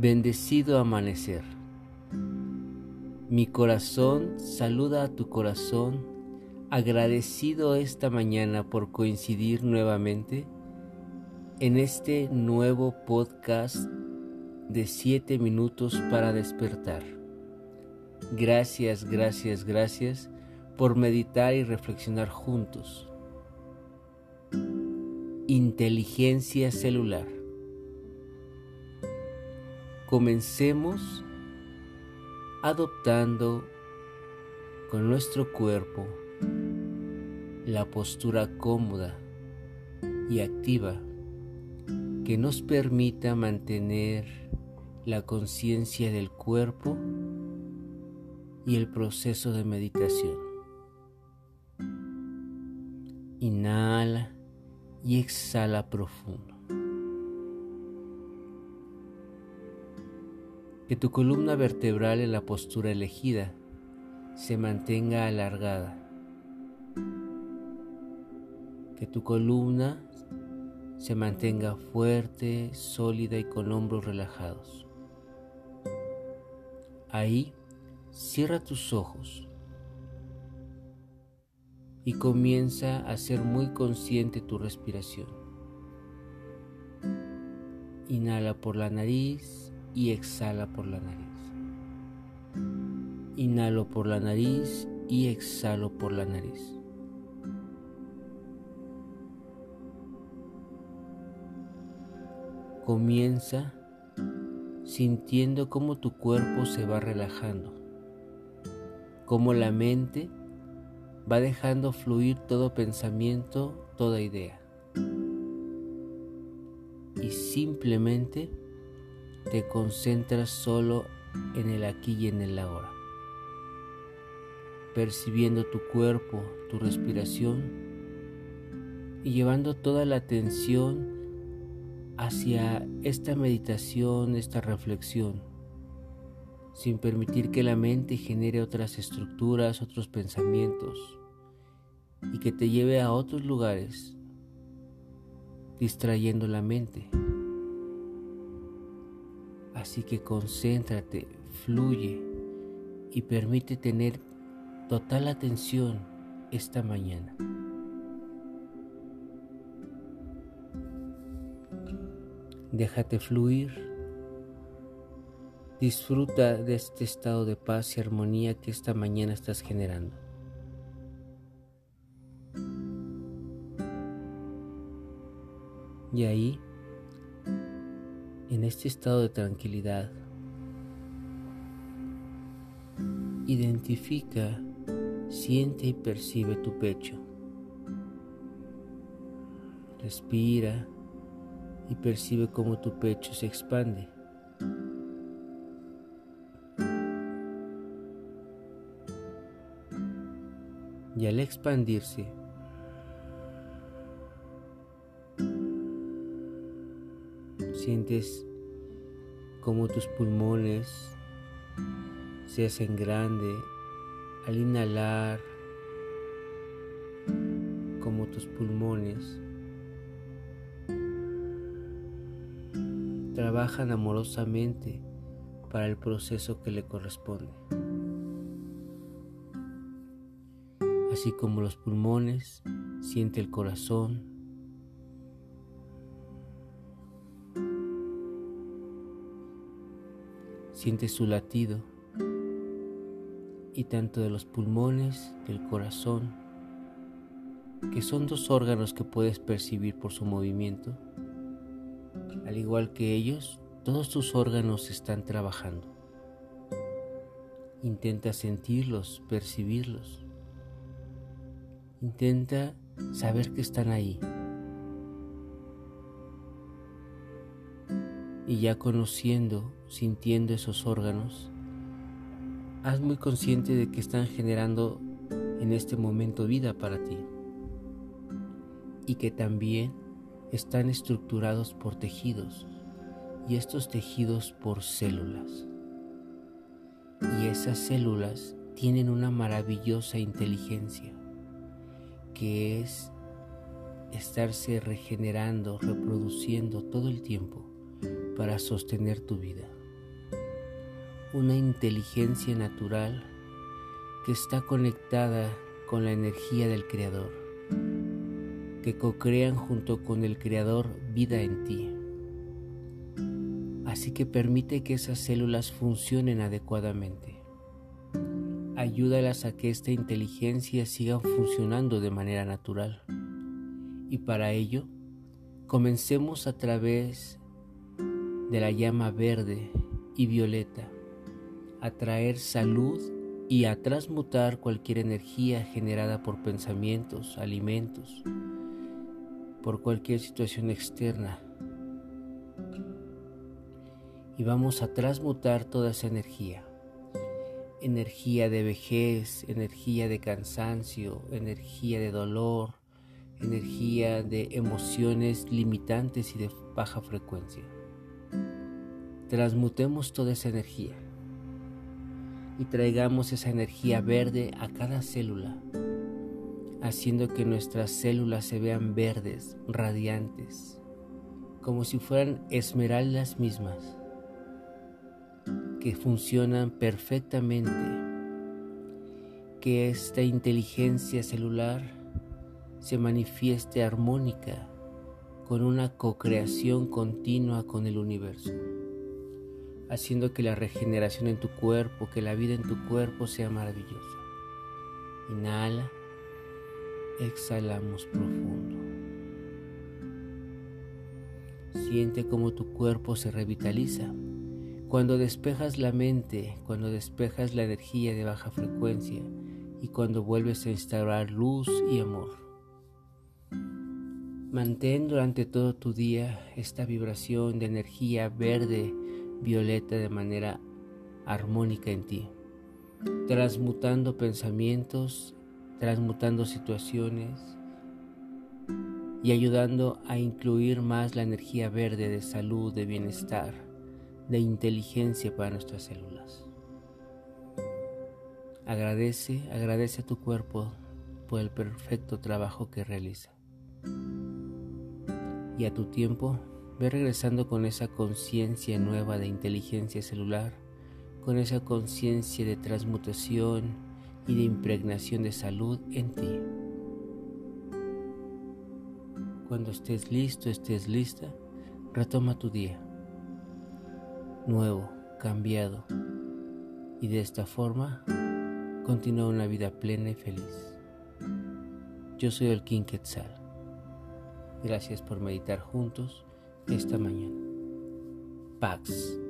Bendecido amanecer. Mi corazón saluda a tu corazón, agradecido esta mañana por coincidir nuevamente en este nuevo podcast de 7 minutos para despertar. Gracias, gracias, gracias por meditar y reflexionar juntos. Inteligencia celular. Comencemos adoptando con nuestro cuerpo la postura cómoda y activa que nos permita mantener la conciencia del cuerpo y el proceso de meditación. Inhala y exhala profundo. Que tu columna vertebral en la postura elegida se mantenga alargada. Que tu columna se mantenga fuerte, sólida y con hombros relajados. Ahí cierra tus ojos y comienza a ser muy consciente tu respiración. Inhala por la nariz y exhala por la nariz. Inhalo por la nariz y exhalo por la nariz. Comienza sintiendo cómo tu cuerpo se va relajando, cómo la mente va dejando fluir todo pensamiento, toda idea. Y simplemente te concentras solo en el aquí y en el ahora, percibiendo tu cuerpo, tu respiración y llevando toda la atención hacia esta meditación, esta reflexión, sin permitir que la mente genere otras estructuras, otros pensamientos y que te lleve a otros lugares, distrayendo la mente. Así que concéntrate, fluye y permite tener total atención esta mañana. Déjate fluir. Disfruta de este estado de paz y armonía que esta mañana estás generando. Y ahí en este estado de tranquilidad. Identifica, siente y percibe tu pecho. Respira y percibe cómo tu pecho se expande. Y al expandirse, Sientes como tus pulmones se hacen grande al inhalar, como tus pulmones trabajan amorosamente para el proceso que le corresponde. Así como los pulmones, siente el corazón, Siente su latido y tanto de los pulmones, del corazón, que son dos órganos que puedes percibir por su movimiento. Al igual que ellos, todos tus órganos están trabajando. Intenta sentirlos, percibirlos. Intenta saber que están ahí. y ya conociendo, sintiendo esos órganos, haz muy consciente de que están generando en este momento vida para ti y que también están estructurados por tejidos y estos tejidos por células. Y esas células tienen una maravillosa inteligencia que es estarse regenerando, reproduciendo todo el tiempo para sostener tu vida. Una inteligencia natural que está conectada con la energía del Creador, que co-crean junto con el Creador vida en ti. Así que permite que esas células funcionen adecuadamente. Ayúdalas a que esta inteligencia siga funcionando de manera natural. Y para ello, comencemos a través de la llama verde y violeta a traer salud y a transmutar cualquier energía generada por pensamientos, alimentos, por cualquier situación externa. Y vamos a transmutar toda esa energía. Energía de vejez, energía de cansancio, energía de dolor, energía de emociones limitantes y de baja frecuencia. Transmutemos toda esa energía y traigamos esa energía verde a cada célula, haciendo que nuestras células se vean verdes, radiantes, como si fueran esmeraldas mismas, que funcionan perfectamente, que esta inteligencia celular se manifieste armónica con una co-creación continua con el universo haciendo que la regeneración en tu cuerpo, que la vida en tu cuerpo sea maravillosa. Inhala, exhalamos profundo. Siente cómo tu cuerpo se revitaliza. Cuando despejas la mente, cuando despejas la energía de baja frecuencia y cuando vuelves a instaurar luz y amor. Mantén durante todo tu día esta vibración de energía verde violeta de manera armónica en ti, transmutando pensamientos, transmutando situaciones y ayudando a incluir más la energía verde de salud, de bienestar, de inteligencia para nuestras células. Agradece, agradece a tu cuerpo por el perfecto trabajo que realiza. Y a tu tiempo Ve regresando con esa conciencia nueva de inteligencia celular, con esa conciencia de transmutación y de impregnación de salud en ti. Cuando estés listo, estés lista, retoma tu día, nuevo, cambiado, y de esta forma continúa una vida plena y feliz. Yo soy el King Quetzal. Gracias por meditar juntos esta mañana. Pax.